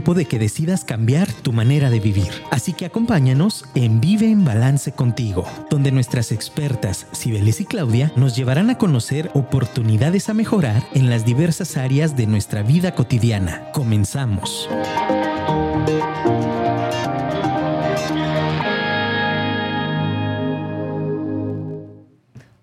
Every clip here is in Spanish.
tiempo de que decidas cambiar tu manera de vivir. Así que acompáñanos en Vive en Balance contigo, donde nuestras expertas Cibeles y Claudia nos llevarán a conocer oportunidades a mejorar en las diversas áreas de nuestra vida cotidiana. Comenzamos.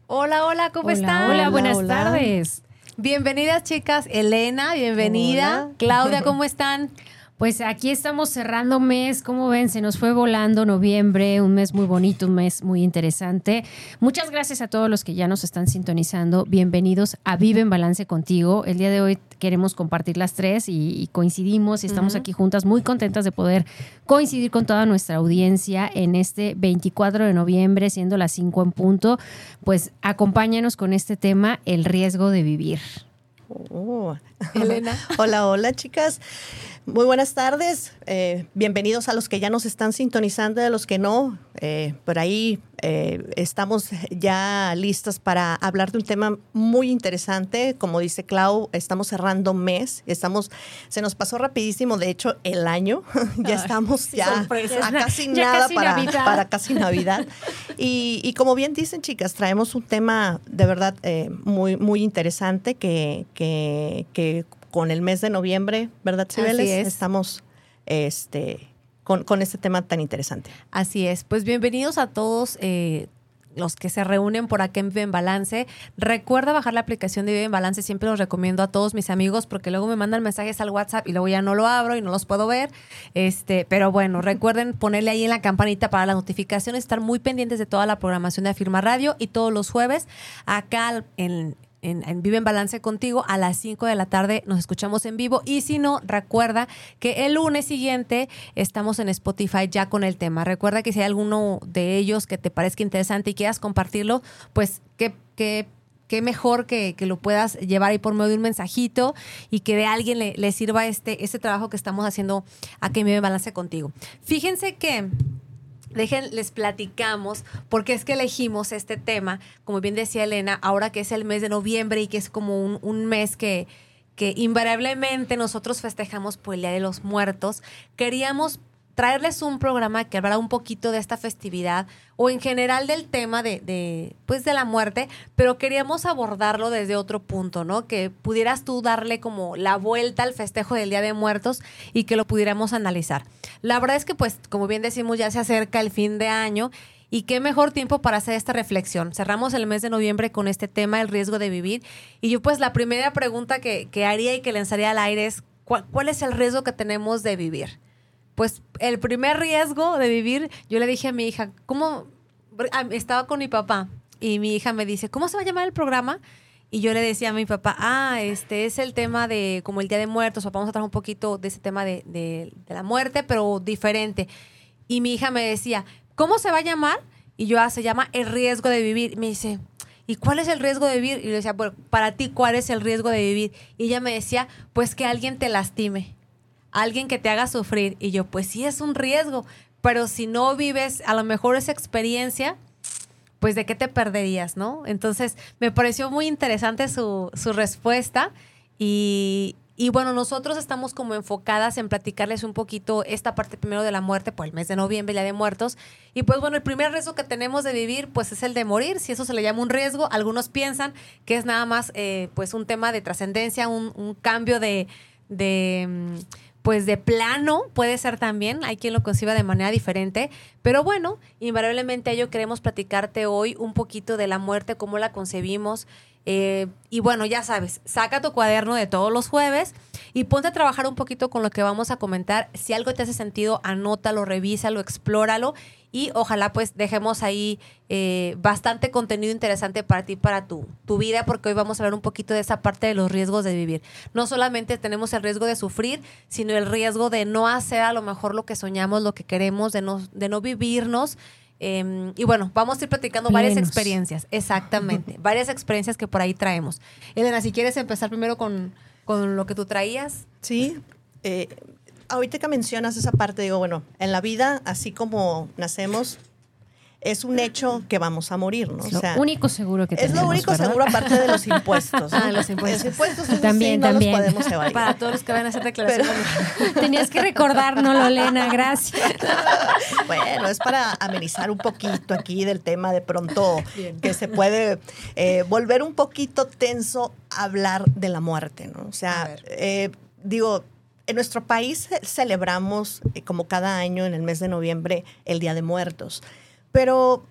Hola, hola, ¿cómo están? Hola, buenas tardes. Bienvenidas, chicas. Elena, bienvenida. Claudia, ¿cómo están? Pues aquí estamos cerrando mes, como ven, se nos fue volando noviembre, un mes muy bonito, un mes muy interesante. Muchas gracias a todos los que ya nos están sintonizando. Bienvenidos a Vive en Balance contigo. El día de hoy queremos compartir las tres y, coincidimos y estamos aquí juntas muy contentas de poder coincidir con toda nuestra audiencia en este 24 de noviembre, siendo las 5 en punto. Pues acompáñanos con este tema, el riesgo de vivir. Oh. Elena. hola, hola, chicas. Muy buenas tardes. Eh, bienvenidos a los que ya nos están sintonizando y a los que no. Eh, por ahí eh, estamos ya listas para hablar de un tema muy interesante. Como dice Clau, estamos cerrando mes. Estamos, se nos pasó rapidísimo, de hecho, el año. ya estamos ya a casi nada para, para, casi Navidad. Y, y, como bien dicen, chicas, traemos un tema de verdad muy, muy interesante que, que, que con el mes de noviembre, ¿verdad, Cibeles? Estamos este, con, con, este tema tan interesante. Así es. Pues bienvenidos a todos. Eh, los que se reúnen por acá en Vive en Balance. Recuerda bajar la aplicación de Vive en Balance, siempre los recomiendo a todos mis amigos porque luego me mandan mensajes al WhatsApp y luego ya no lo abro y no los puedo ver. Este, pero bueno, recuerden ponerle ahí en la campanita para la notificación, estar muy pendientes de toda la programación de Afirma Radio y todos los jueves acá en, en, Vive en Balance contigo a las 5 de la tarde. Nos escuchamos en vivo. Y si no, recuerda que el lunes siguiente estamos en Spotify ya con el tema. Recuerda que si hay alguno de ellos que te parezca interesante y quieras compartirlo, pues qué, qué, mejor que, lo puedas llevar ahí por medio de un mensajito y que de alguien le, sirva este, este trabajo que estamos haciendo en Vive en Balance contigo. Fíjense que Dejen, les platicamos porque es que elegimos este tema, como bien decía Elena, ahora que es el mes de noviembre y que es como un, un mes que, que invariablemente nosotros festejamos por el Día de los Muertos, queríamos traerles un programa que hablara un poquito de esta festividad o en general del tema de, de, pues de la muerte, pero queríamos abordarlo desde otro punto, ¿no? Que pudieras tú darle como la vuelta al festejo del Día de Muertos y que lo pudiéramos analizar. La verdad es que, pues, como bien decimos, ya se acerca el fin de año y qué mejor tiempo para hacer esta reflexión. Cerramos el mes de noviembre con este tema, el riesgo de vivir. Y yo pues la primera pregunta que, que haría y que lanzaría al aire es, ¿cuál, es el riesgo que tenemos de vivir? Pues el primer riesgo de vivir, yo le dije a mi hija, ¿cómo? Estaba con mi papá y mi hija me dice, ¿cómo se va a llamar el programa? Y yo le decía a mi papá, ah, este es el tema de como el Día de Muertos, o vamos a tratar un poquito de ese tema de, de, la muerte, pero diferente. Y mi hija me decía, ¿cómo se va a llamar? Y yo, ah, se llama el riesgo de vivir. Y me dice, ¿y cuál es el riesgo de vivir? Y le decía, bueno, para ti, ¿cuál es el riesgo de vivir? Y ella me decía, pues que alguien te lastime alguien que te haga sufrir. Y yo, pues sí es un riesgo, pero si no vives a lo mejor esa experiencia, pues de qué te perderías, ¿no? Entonces, me pareció muy interesante su, su respuesta y, y bueno, nosotros estamos como enfocadas en platicarles un poquito esta parte primero de la muerte, pues el mes de noviembre, ya de muertos. Y pues bueno, el primer riesgo que tenemos de vivir, pues es el de morir. Si eso se le llama un riesgo, algunos piensan que es nada más eh, pues un tema de trascendencia, un, cambio de, de mm, pues de plano puede ser también, hay quien lo conciba de manera diferente, pero bueno, invariablemente ello queremos platicarte hoy un poquito de la muerte, cómo la concebimos. Eh, y bueno, ya sabes, saca tu cuaderno de todos los jueves y ponte a trabajar un poquito con lo que vamos a comentar. Si algo te hace sentido, anótalo, revísalo, explóralo y ojalá pues dejemos ahí eh, bastante contenido interesante para ti, para tu, tu vida, porque hoy vamos a hablar un poquito de esa parte de los riesgos de vivir. No solamente tenemos el riesgo de sufrir, sino el riesgo de no hacer a lo mejor lo que soñamos, lo que queremos, de no, de no vivirnos. Em, y bueno, vamos a ir platicando varias experiencias, exactamente, varias experiencias que por ahí traemos. Elena, si quieres empezar primero con, con lo que tú traías. Sí, eh, ahorita que mencionas esa parte, digo, bueno, en la vida, así como nacemos, es un hecho que vamos a morir, ¿no? Es lo único seguro que es tenemos, lo único ¿verdad? seguro aparte de los impuestos. ¿no? Ah, los impuestos. Los impuestos También, sí, no también. los podemos evadir. Para todos los que van a hacer declaraciones. Tenías que recordárnoslo, Lena, gracias. Bueno, es para amenizar un poquito aquí del tema de pronto que se puede eh, volver un poquito tenso hablar de la muerte, ¿no? O sea, eh, digo, en nuestro país ce- celebramos eh, como cada año en el mes de noviembre el Día de Muertos, pero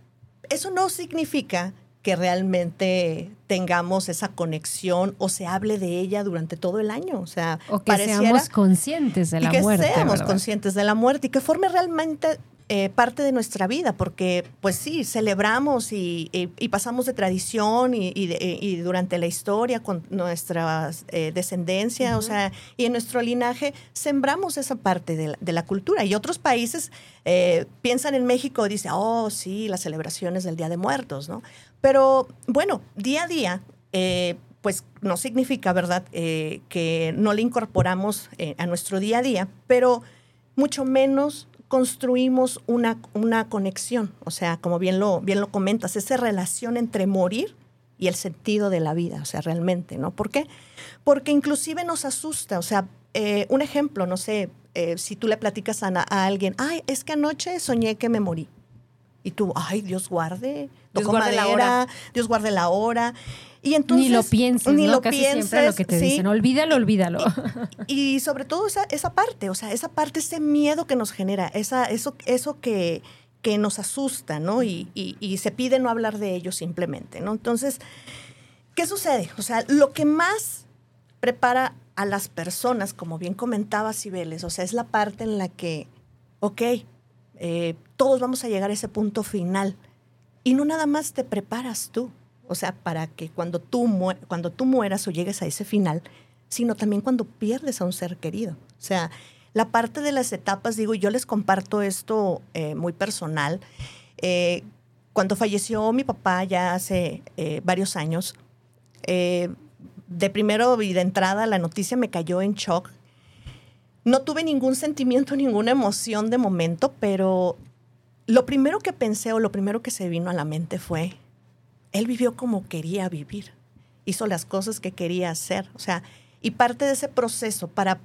eso no significa que realmente tengamos esa conexión o se hable de ella durante todo el año. O sea, O que seamos conscientes de la y que muerte. seamos ¿verdad? conscientes de la muerte y que forme realmente eh, parte de nuestra vida, porque pues sí, celebramos y, y- y pasamos de tradición y, de- y durante la historia con nuestra eh, descendencia, o sea, y en nuestro linaje sembramos esa parte de la, de la cultura. Y otros países eh, piensan en México y dicen, oh, sí, las celebraciones del Día de Muertos, ¿no? Pero bueno, día a día, pues no significa, ¿verdad?, eh, que no le incorporamos eh, a nuestro día a día, pero mucho menos construimos una, una conexión, o sea, como bien lo, bien lo comentas, esa relación entre morir y el sentido de la vida, o sea, realmente, ¿no? ¿Por qué? Porque inclusive nos asusta, o sea, eh, un ejemplo, no sé, eh, si tú le platicas a, a alguien, ay, es que anoche soñé que me morí. Y tú, ay, Dios guarde, Dios guarde la madera, hora. Dios guarde la hora. Y entonces, ni lo pienses, ni ¿no? lo Casi pienses, siempre lo que te sí. dicen. Olvídalo, olvídalo. Y sobre todo esa, esa parte, o sea, esa parte, ese miedo que nos genera, esa, eso, eso que, que nos asusta, ¿no? Y, y- y se pide no hablar de ello simplemente, ¿no? Entonces, ¿qué sucede? O sea, lo que más prepara a las personas, como bien comentaba Cibeles, o sea, es la parte en la que, ok, eh, todos vamos a llegar a ese punto final. Y no nada más te preparas tú, o sea, para que cuando tú, cuando tú mueras o llegues a ese final, sino también cuando pierdes a un ser querido. O sea, la parte de las etapas, digo, yo les comparto esto eh, muy personal. Eh, cuando falleció mi papá ya hace varios años, de primero y de entrada la noticia me cayó en shock. No tuve ningún sentimiento, ninguna emoción de momento, pero lo primero que pensé o lo primero que se vino a la mente fue, él vivió como quería vivir, hizo las cosas que quería hacer, o sea, y parte de ese proceso para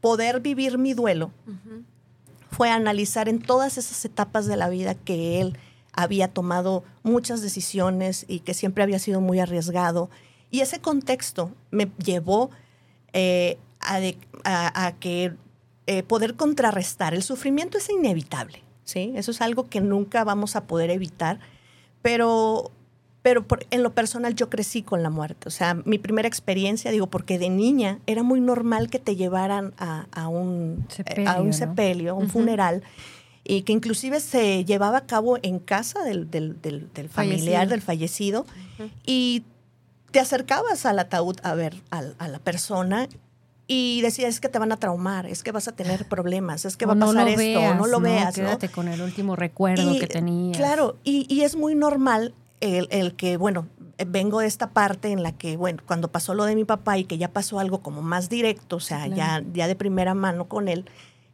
poder vivir mi duelo fue analizar en todas esas etapas de la vida que él había tomado muchas decisiones y que siempre había sido muy arriesgado. Y ese contexto me llevó eh, a, de- a- a que eh, poder contrarrestar. El sufrimiento es inevitable, ¿sí? Eso es algo que nunca vamos a poder evitar, pero, pero por- en lo personal yo crecí con la muerte. O sea, mi primera experiencia, digo, porque de niña era muy normal que te llevaran a, a un Sepelio, a un sepelio, un funeral, y que inclusive se llevaba a cabo en casa del, del- del- del familiar, Fallecido. del fallecido, y te acercabas al ataúd a ver a, la persona y decías, es que te van a traumar, es que vas a tener problemas, es que va a no pasar esto, veas, no lo veas, ¿no? Quédate con el último recuerdo Y, que tenías. Claro, y, y es muy normal el, el que, bueno, vengo de esta parte en la que, bueno, cuando pasó lo de mi papá y que ya pasó algo como más directo, o sea, ya, ya de primera mano con él,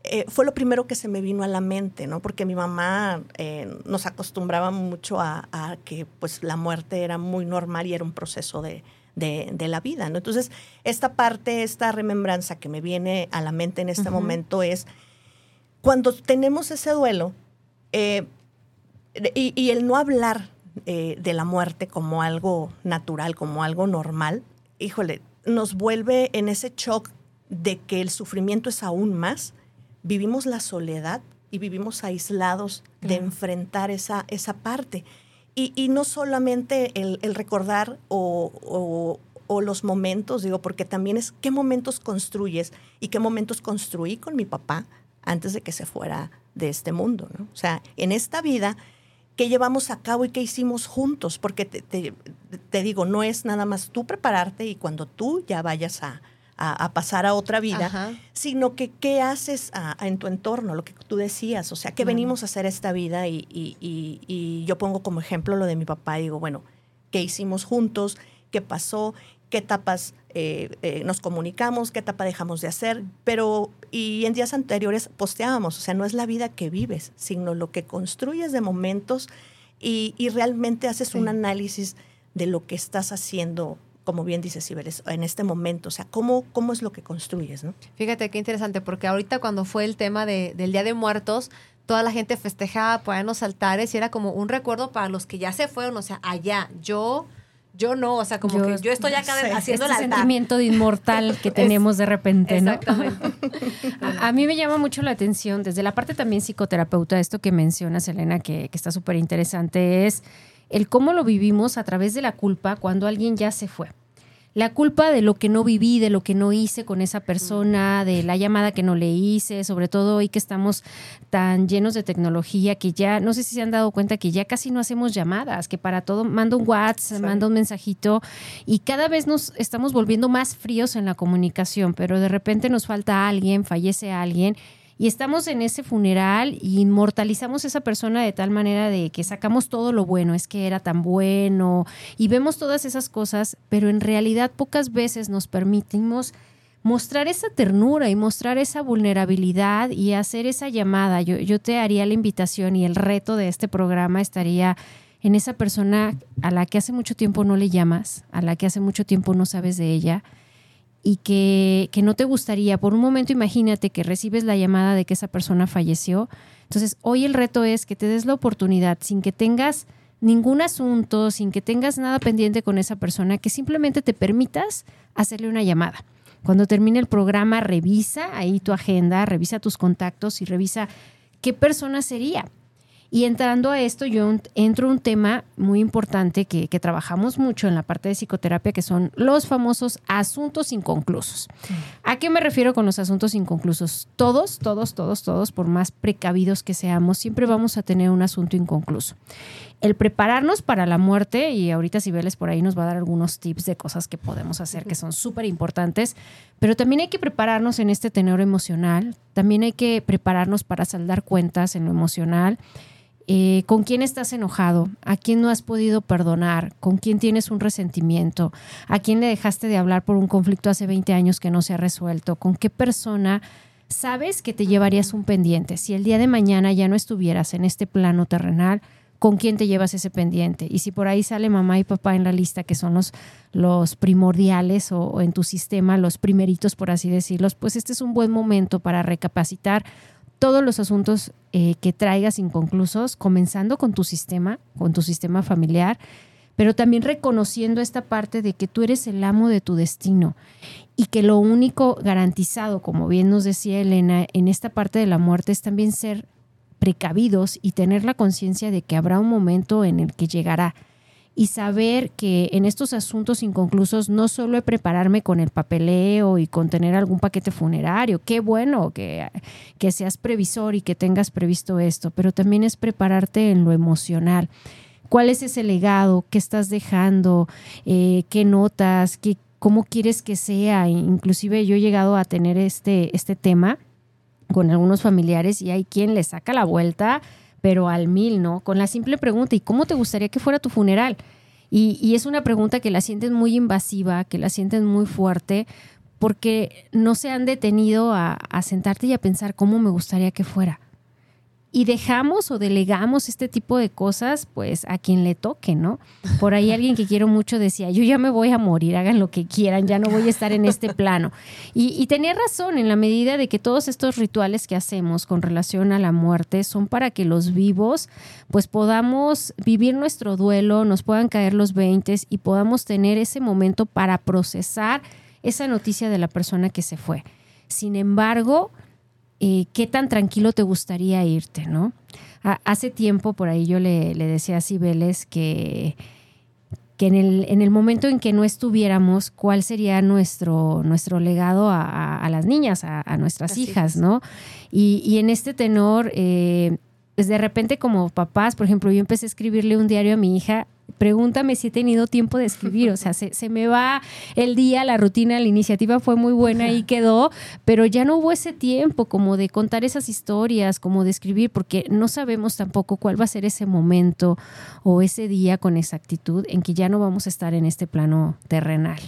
eh, fue lo primero que se me vino a la mente, ¿no? Porque mi mamá eh, nos acostumbraba mucho a, a que, pues, la muerte era muy normal y era un proceso de, de- de la vida, ¿no? Entonces, esta parte, esta remembranza que me viene a la mente en este momento es cuando tenemos ese duelo, eh, y, y el no hablar eh, de la muerte como algo natural, como algo normal, híjole, nos vuelve en ese shock de que el sufrimiento es aún más. Vivimos la soledad y vivimos aislados de enfrentar esa, esa parte. Y, no solamente el, recordar o los momentos, digo, porque también es qué momentos construyes y qué momentos construí con mi papá antes de que se fuera de este mundo, ¿no? O sea, en esta vida, ¿qué llevamos a cabo y qué hicimos juntos? Porque te, te- te digo, no es nada más tú prepararte y cuando tú ya vayas a, a- a pasar a otra vida, Ajá. sino que qué haces a- a- en tu entorno, lo que tú decías, o sea, qué venimos a hacer esta vida y, y- y- y yo pongo como ejemplo lo de mi papá y digo, bueno, ¿qué hicimos juntos? ¿Qué pasó? ¿Qué etapas eh, eh, nos comunicamos? ¿Qué etapa dejamos de hacer? Pero, y en días anteriores posteábamos, o sea, no es la vida que vives, sino lo que construyes de momentos y, y realmente haces un análisis de lo que estás haciendo como bien dice Cibeles, en este momento? O sea, ¿cómo, cómo es lo que construyes? ¿no? Fíjate qué interesante, porque ahorita cuando fue el tema de, del Día de Muertos, toda la gente festejaba, ponían los altares y era como un recuerdo para los que ya se fueron, o sea, allá, yo... Yo no, o sea, como Yo- que yo estoy acá sí, haciendo este el altar. sentimiento de inmortal que tenemos de repente, ¿no? Exactamente. A, a mí me llama mucho la atención, desde la parte también psicoterapeuta, esto que mencionas, Elena, que, que está súper interesante, es el cómo lo vivimos a través de la culpa cuando alguien ya se fue. La culpa de lo que no viví, de lo que no hice con esa persona, de la llamada que no le hice, sobre todo hoy que estamos tan llenos de tecnología que ya, no sé si se han dado cuenta que ya casi no hacemos llamadas, que para todo mando un WhatsApp, Sí. mando un mensajito y cada vez nos estamos volviendo más fríos en la comunicación, pero de repente nos falta alguien, fallece alguien y estamos en ese funeral y inmortalizamos a esa persona de tal manera de que sacamos todo lo bueno, es que era tan bueno y vemos todas esas cosas, pero en realidad pocas veces nos permitimos mostrar esa ternura y mostrar esa vulnerabilidad y hacer esa llamada. Yo, yo te haría la invitación y el reto de este programa estaría en esa persona a la que hace mucho tiempo no le llamas, a la que hace mucho tiempo no sabes de ella y que, que no te gustaría, por un momento imagínate que recibes la llamada de que esa persona falleció. Entonces, hoy el reto es que te des la oportunidad sin que tengas ningún asunto, sin que tengas nada pendiente con esa persona, que simplemente te permitas hacerle una llamada. Cuando termine el programa, revisa ahí tu agenda, revisa tus contactos y revisa qué persona sería. Y entrando a esto, yo entro un tema muy importante que, que trabajamos mucho en la parte de psicoterapia, que son los famosos asuntos inconclusos. ¿A qué me refiero con los asuntos inconclusos? Todos, todos, todos, todos, por más precavidos que seamos, siempre vamos a tener un asunto inconcluso. El prepararnos para la muerte, y ahorita Cibeles por ahí nos va a dar algunos tips de cosas que podemos hacer que son súper importantes, pero también hay que prepararnos en este tenor emocional, también hay que prepararnos para saldar cuentas en lo emocional. Eh, ¿Con quién estás enojado? ¿A quién no has podido perdonar? ¿Con quién tienes un resentimiento? ¿A quién le dejaste de hablar por un conflicto hace 20 años que no se ha resuelto? ¿Con qué persona sabes que te llevarías un pendiente? Si el día de mañana ya no estuvieras en este plano terrenal, ¿con quién te llevas ese pendiente? Y si por ahí sale mamá y papá en la lista, que son los, primordiales o, o en tu sistema, los primeritos, por así decirlos, pues este es un buen momento para recapacitar todos los asuntos eh, que traigas inconclusos, comenzando con tu sistema, con tu sistema familiar, pero también reconociendo esta parte de que tú eres el amo de tu destino y que lo único garantizado, como bien nos decía Elena, en esta parte de la muerte es también ser precavidos y tener la conciencia de que habrá un momento en el que llegará y saber que en estos asuntos inconclusos no solo es prepararme con el papeleo y con tener algún paquete funerario, qué bueno que, que seas previsor y que tengas previsto esto, pero también es prepararte en lo emocional. ¿Cuál es ese legado? ¿Qué estás dejando? Eh, ¿Qué notas? ¿Qué, ¿Cómo quieres que sea? Inclusive yo he llegado a tener este, este tema con algunos familiares y hay quien le saca la vuelta pero al mil, ¿no? Con la simple pregunta, ¿y cómo te gustaría que fuera tu funeral? Y, y, es una pregunta que la sienten muy invasiva, que la sienten muy fuerte, porque no se han detenido a, a sentarte y a pensar cómo me gustaría que fuera. Y dejamos o delegamos este tipo de cosas, pues a quien le toque, ¿no? Por ahí alguien que quiero mucho decía, yo ya me voy a morir, hagan lo que quieran, ya no voy a estar en este plano. Y, y tenía razón en la medida de que todos estos rituales que hacemos con relación a la muerte son para que los vivos, pues podamos vivir nuestro duelo, nos puedan caer los veintes y podamos tener ese momento para procesar esa noticia de la persona que se fue. Sin embargo, eh, qué tan tranquilo te gustaría irte, ¿no? A, hace tiempo por ahí yo le, le decía a Cibeles que, que en, el, en el momento en que no estuviéramos, cuál sería nuestro, nuestro legado a, a, a las niñas, a, nuestras Así hijas. ¿no? Y, y, en este tenor, eh, pues de repente como papás, por ejemplo, yo empecé a escribirle un diario a mi hija pregúntame si he tenido tiempo de escribir. O sea, se, se, me va el día, la rutina, la iniciativa fue muy buena y quedó, pero ya no hubo ese tiempo como de contar esas historias, como de escribir, porque no sabemos tampoco cuál va a ser ese momento o ese día con exactitud en que ya no vamos a estar en este plano terrenal.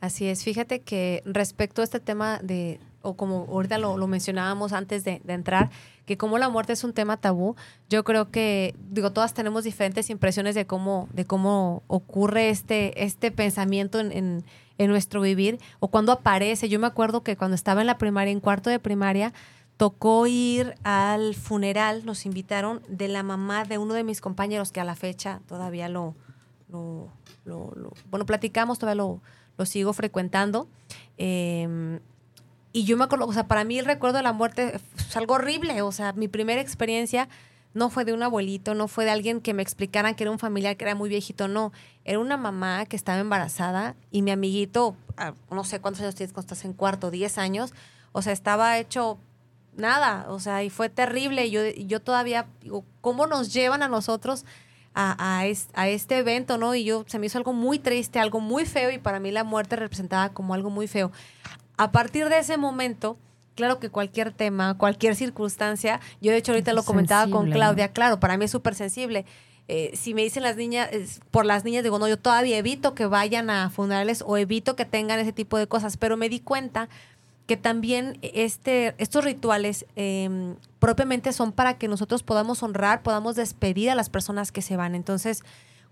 Así es. Fíjate que respecto a este tema de o como ahorita lo, mencionábamos antes de, entrar, que como la muerte es un tema tabú, yo creo que, digo, todas tenemos diferentes impresiones de cómo, de cómo ocurre este, este pensamiento en, en, en nuestro vivir o cuando aparece. Yo me acuerdo que cuando estaba en la primaria, en cuarto de primaria, tocó ir al funeral, nos invitaron de la mamá de uno de mis compañeros que a la fecha todavía lo, bueno, platicamos, todavía lo, lo sigo frecuentando. Eh, y yo me acuerdo, o sea, para mí el recuerdo de la muerte es algo horrible, o sea, mi primera experiencia no fue de un abuelito, no fue de alguien que me explicaran que era un familiar que era muy viejito, no, era una mamá que estaba embarazada y mi amiguito, ah, no sé cuántos años tienes cuando estás en cuarto, 10 años, o sea, estaba hecho nada, o sea, y fue terrible. Yo, yo todavía digo, ¿cómo nos llevan a nosotros a, a, es- a este evento, no? Y yo, se me hizo algo muy triste, algo muy feo, y para mí la muerte representaba como algo muy feo. A partir de ese momento, claro que cualquier tema, cualquier circunstancia, yo de hecho ahorita lo comentaba con Sensible, Claudia, claro, para mí es súper sensible. Eh, si me dicen las niñas, es- por las niñas, digo, no, yo todavía evito que vayan a funerales o evito que tengan ese tipo de cosas, pero me di cuenta que también este, estos rituales eh, propiamente son para que nosotros podamos honrar, podamos despedir a las personas que se van. Entonces,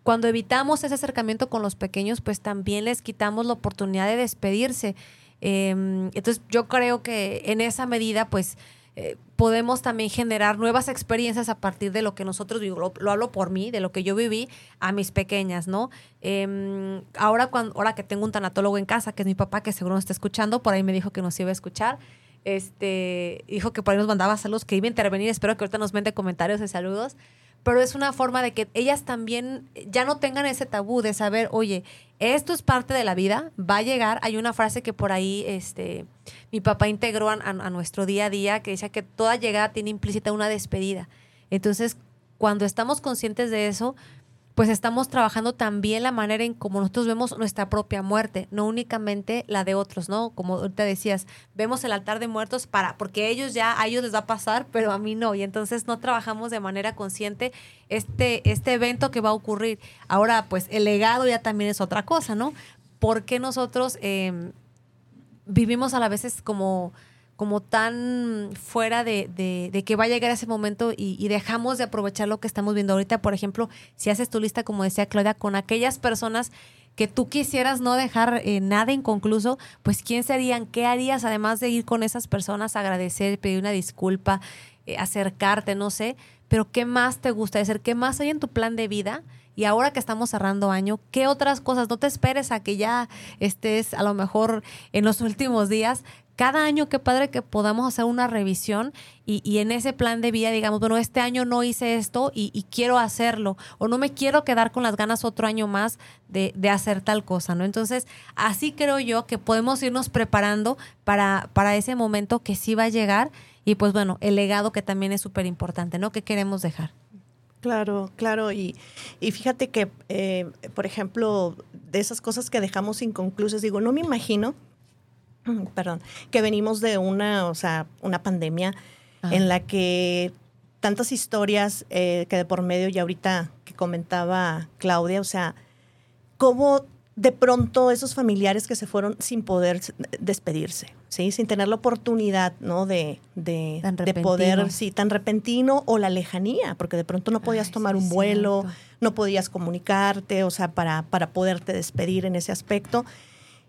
cuando evitamos ese acercamiento con los pequeños, pues también les quitamos la oportunidad de despedirse. Eh, entonces, yo creo que en esa medida, pues, eh, podemos también generar nuevas experiencias a partir de lo que nosotros, digo, lo, lo hablo por mí, de lo que yo viví a mis pequeñas, ¿no? Eh, ahora, cuando, ahora que tengo un tanatólogo en casa, que es mi papá, que seguro nos está escuchando, por ahí me dijo que nos iba a escuchar, este, dijo que por ahí nos mandaba saludos, que iba a intervenir, espero que ahorita nos mande comentarios de saludos, pero es una forma de que ellas también ya no tengan ese tabú de saber, oye, esto es parte de la vida, va a llegar. Hay una frase que por ahí este, mi papá integró a, a- nuestro día a día que decía que toda llegada tiene implícita una despedida. Entonces, cuando estamos conscientes de eso, pues estamos trabajando también la manera en cómo nosotros vemos nuestra propia muerte, no únicamente la de otros, ¿no? Como ahorita decías, vemos el altar de muertos para, porque ellos ya, a ellos les va a pasar, pero a mí no, y entonces no trabajamos de manera consciente este, este evento que va a ocurrir. Ahora, pues el legado ya también es otra cosa, ¿no? ¿Por qué nosotros eh, vivimos a la veces como como tan fuera de, de- de que va a llegar ese momento y, dejamos de aprovechar lo que estamos viendo ahorita. Por ejemplo, si haces tu lista, como decía Claudia, con aquellas personas que tú quisieras no dejar eh, nada inconcluso, pues ¿quién serían? ¿Qué harías además de ir con esas personas, agradecer, pedir una disculpa, eh, acercarte, no sé? Pero ¿qué más te gusta hacer? ¿Qué más hay en tu plan de vida? Y ahora que estamos cerrando año, ¿qué otras cosas? No te esperes a que ya estés a lo mejor en los últimos días. Cada año, qué padre que podamos hacer una revisión y, y en ese plan de vida, digamos, bueno, este año no hice esto y, quiero hacerlo, o no me quiero quedar con las ganas otro año más de, de hacer tal cosa, ¿no? Entonces, así creo yo que podemos irnos preparando para, para ese momento que sí va a llegar y pues bueno, el legado que también es súper importante, ¿no? ¿Qué queremos dejar? Claro, claro. Y, y fíjate que, eh, por ejemplo, de esas cosas que dejamos inconclusas, digo, no me imagino, perdón, que venimos de una, o sea, una pandemia Ajá. en la que tantas historias eh, que de por medio y ahorita que comentaba Claudia, o sea, cómo de pronto esos familiares que se fueron sin poder despedirse, ¿sí? Sin tener la oportunidad, ¿no? De, de, poder, sí, tan repentino o la lejanía, porque de pronto no podías Ay, tomar un vuelo, cierto. no podías comunicarte, o sea, para, para poderte despedir en ese aspecto.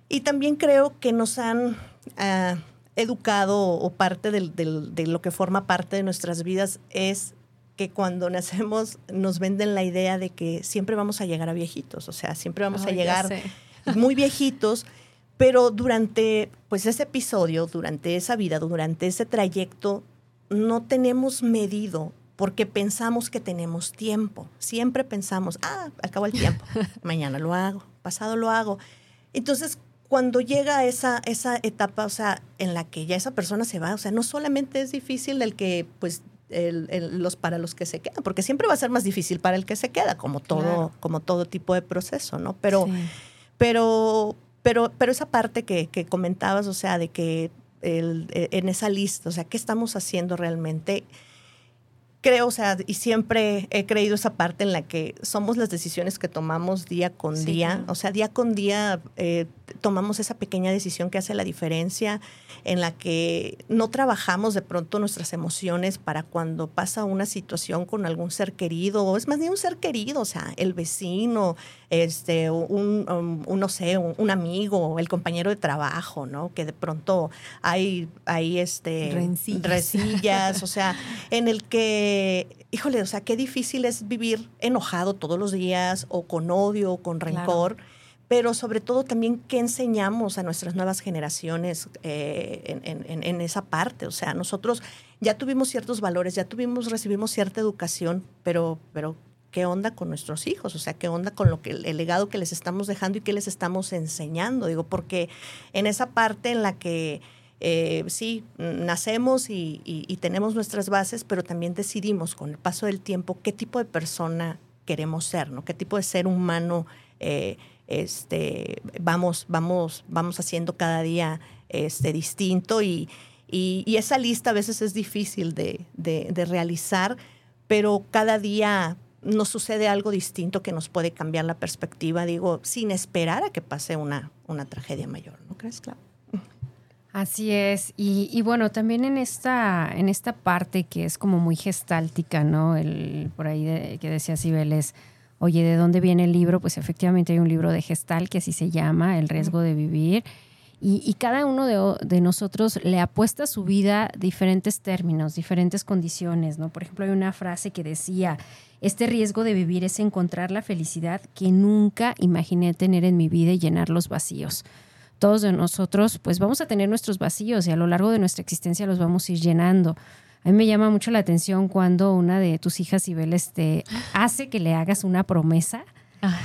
Y también creo que nos han ah, educado o parte del- del- de lo que forma parte de nuestras vidas es que cuando nacemos nos venden la idea de que siempre vamos a llegar a viejitos, o sea, siempre vamos a llegar muy viejitos, pero durante pues ese episodio, durante esa vida, durante ese trayecto, no tenemos medido porque pensamos que tenemos tiempo. Siempre pensamos, ah, acabó el tiempo, mañana lo hago, pasado lo hago. Entonces, cuando llega esa, esa etapa, o sea, en la que ya esa persona se va, o sea, no solamente es difícil el que, pues, el- el- los para los que se quedan, porque siempre va a ser más difícil para el que se queda, como todo, Claro. como todo tipo de proceso, ¿no? Pero, Sí. pero, pero, pero esa parte que, que comentabas, o sea, de que el- eh, en esa lista, o sea, ¿qué estamos haciendo realmente? Creo, o sea, y siempre he creído esa parte en la que somos las decisiones que tomamos día con Sí, día, claro. o sea, día con día eh, tomamos esa pequeña decisión que hace la diferencia, en la que no trabajamos de pronto nuestras emociones para cuando pasa una situación con algún ser querido, o es más ni un ser querido, o sea, el vecino, este, un, um, no sé, un, amigo, el compañero de trabajo, ¿no? Que de pronto hay, hay este, rencillas. o sea, en el que, híjole, o sea, qué difícil es vivir enojado todos los días o con odio o con rencor pero sobre todo también qué enseñamos a nuestras nuevas generaciones eh, en, esa parte. O sea, nosotros ya tuvimos ciertos valores, ya tuvimos, recibimos cierta educación, pero, pero ¿qué onda con nuestros hijos? O sea, ¿qué onda con lo que, el legado que les estamos dejando y qué les estamos enseñando? Digo, porque en esa parte en la que eh, sí, nacemos y, tenemos nuestras bases, pero también decidimos con el paso del tiempo qué tipo de persona queremos ser, ¿no? ¿Qué tipo de ser humano eh, este, vamos, vamos, vamos haciendo cada día este, distinto y, esa lista a veces es difícil de, realizar, pero cada día nos sucede algo distinto que nos puede cambiar la perspectiva, digo, sin esperar a que pase una, una tragedia mayor, ¿no crees, Clau? Así es, y, bueno, también en esta, en esta parte que es como muy gestáltica, ¿no? El, por ahí que decía Cibeles, oye, ¿de dónde viene el libro? Pues efectivamente hay un libro de Gestal que así se llama, El riesgo de vivir. Y, cada uno de, nosotros le apuesta a su vida diferentes términos, diferentes condiciones, ¿no? Por ejemplo, hay una frase que decía, este riesgo de vivir es encontrar la felicidad que nunca imaginé tener en mi vida y llenar los vacíos. Todos de nosotros, pues vamos a tener nuestros vacíos y a lo largo de nuestra existencia los vamos a ir llenando. A mí me llama mucho la atención cuando una de tus hijas, Ibeles, te hace que le hagas una promesa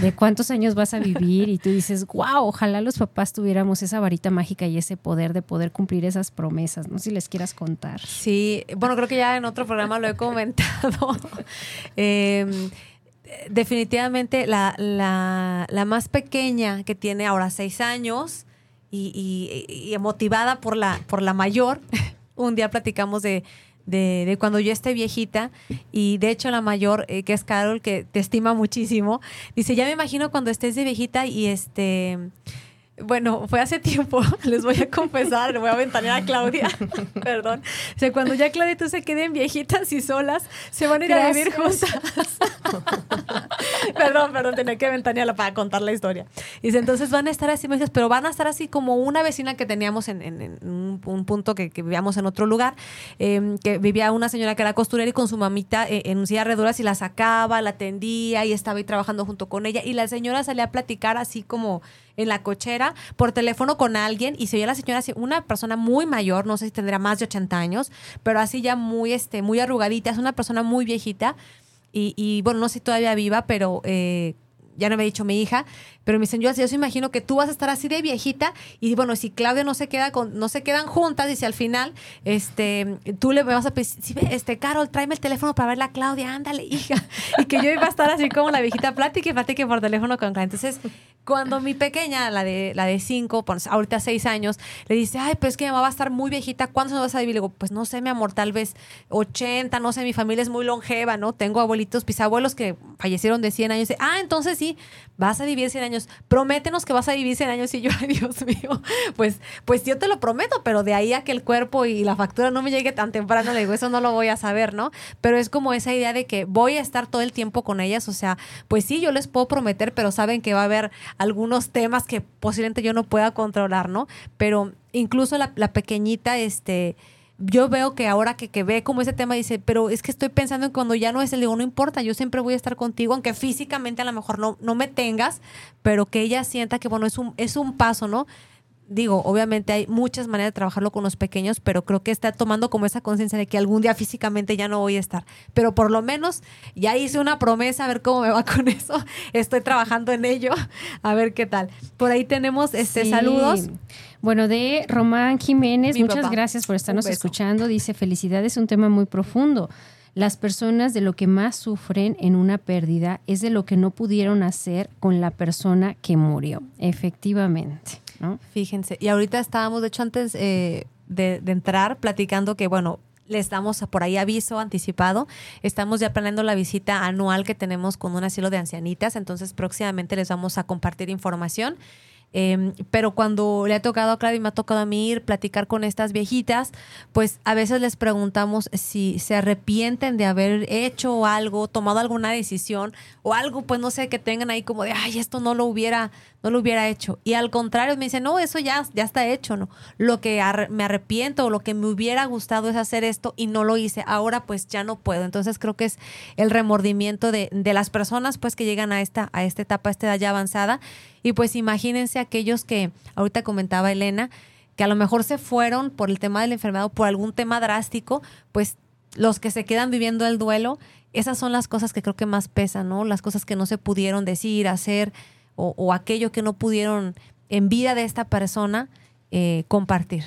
de cuántos años vas a vivir y tú dices, wow, ojalá los papás tuviéramos esa varita mágica y ese poder de poder cumplir esas promesas. No sé si les quieras contar. Sí, bueno, creo que ya en otro programa lo he comentado. Em, definitivamente la, la, más pequeña que tiene ahora seis años y, y motivada por la, por la mayor, un día platicamos de de, cuando yo esté viejita. Y de hecho la mayor, eh, que es Carol, que te estima muchísimo, dice, ya me imagino cuando estés de viejita y este bueno, fue hace tiempo, les voy a confesar, le voy a ventanear a Claudia, perdón. O sea, cuando ya Claudia y tú se queden viejitas y solas, se van a ir a vivir juntas. perdón, perdón, tenía que ventanearla para contar la historia. Y dice, entonces van a estar así, me dices, pero van a estar así como una vecina que teníamos en, un, punto que, vivíamos en otro lugar, em, que vivía una señora que era costurera y con su mamita eh, en un silla reduras y la sacaba, la atendía y estaba ahí trabajando junto con ella. Y la señora salía a platicar así como en la cochera por teléfono con alguien y se oía la señora así, una persona muy mayor, no sé si tendría más de 80 años, pero así ya muy, este, muy arrugadita, es una persona muy viejita y, bueno, no sé si todavía viva, pero... Eh, ya no me ha dicho mi hija, pero me dicen, yo, yo se imagino que tú vas a estar así de viejita y bueno, si Claudia no se queda con, no se quedan juntas y si al final, este, tú le vas a pedir, este, Carol, tráeme el teléfono para ver a Claudia, ándale, hija. Y que yo iba a estar así como la viejita plática y platique por teléfono con Claudia. Entonces, cuando mi pequeña, la de, la de cinco, ahorita seis años, le dice, ay, pues es que mi mamá va a estar muy viejita, ¿cuándo se vas a vivir? Le digo, pues no sé, mi amor, tal vez 80, no sé, mi familia es muy longeva, ¿no? Tengo abuelitos, bisabuelos que fallecieron de 100 años. Ah, entonces sí, vas a vivir 100 años. Prométenos que vas a vivir 100 años y yo, Dios mío, pues, pues yo te lo prometo, pero de ahí a que el cuerpo y la factura no me llegue tan temprano, le digo, eso no lo voy a saber, ¿no? Pero es como esa idea de que voy a estar todo el tiempo con ellas, o sea, pues sí, yo les puedo prometer, pero saben que va a haber algunos temas que posiblemente yo no pueda controlar, ¿no? Pero incluso la, pequeñita, este, yo veo que ahora que, que, ve como ese tema dice, pero es que estoy pensando en cuando ya no es el digo, no importa, yo siempre voy a estar contigo, aunque físicamente a lo mejor no, no me tengas, pero que ella sienta que bueno, es un, es un paso, ¿no? Digo, obviamente hay muchas maneras de trabajarlo con los pequeños, pero creo que está tomando como esa conciencia de que algún día físicamente ya no voy a estar. Pero por lo menos ya hice una promesa, a ver cómo me va con eso. Estoy trabajando en ello, a ver qué tal. Por ahí tenemos este saludos. Bueno, de Román Jiménez, muchas gracias por estarnos escuchando. Dice, felicidad es un tema muy profundo. Las personas de lo que más sufren en una pérdida es de lo que no pudieron hacer con la persona que murió. Efectivamente. Fíjense, y ahorita estábamos, de hecho, antes eh, de, entrar, platicando que, bueno, les damos por ahí aviso anticipado. Estamos ya planeando la visita anual que tenemos con un asilo de ancianitas, entonces próximamente les vamos a compartir información. Em, pero cuando le ha tocado a Claudia y me ha tocado a mí ir, platicar con estas viejitas, pues a veces les preguntamos si se arrepienten de haber hecho algo, tomado alguna decisión o algo, pues no sé, que tengan ahí como de, ay, esto no lo hubiera, no lo hubiera hecho. Y al contrario, me dicen, no, eso ya, ya está hecho, ¿no? Lo que me arrepiento o lo que me hubiera gustado es hacer esto y no lo hice. Ahora pues ya no puedo. Entonces creo que es el remordimiento de, de las personas pues que llegan a esta, a esta etapa, a esta edad ya avanzada y pues imagínense aquellos que ahorita comentaba Elena, que a lo mejor se fueron por el tema de la enfermedad o por algún tema drástico, pues los que se quedan viviendo el duelo, esas son las cosas que creo que más pesan, ¿no? Las cosas que no se pudieron decir, hacer o, o aquello que no pudieron en vida de esta persona eh, compartir.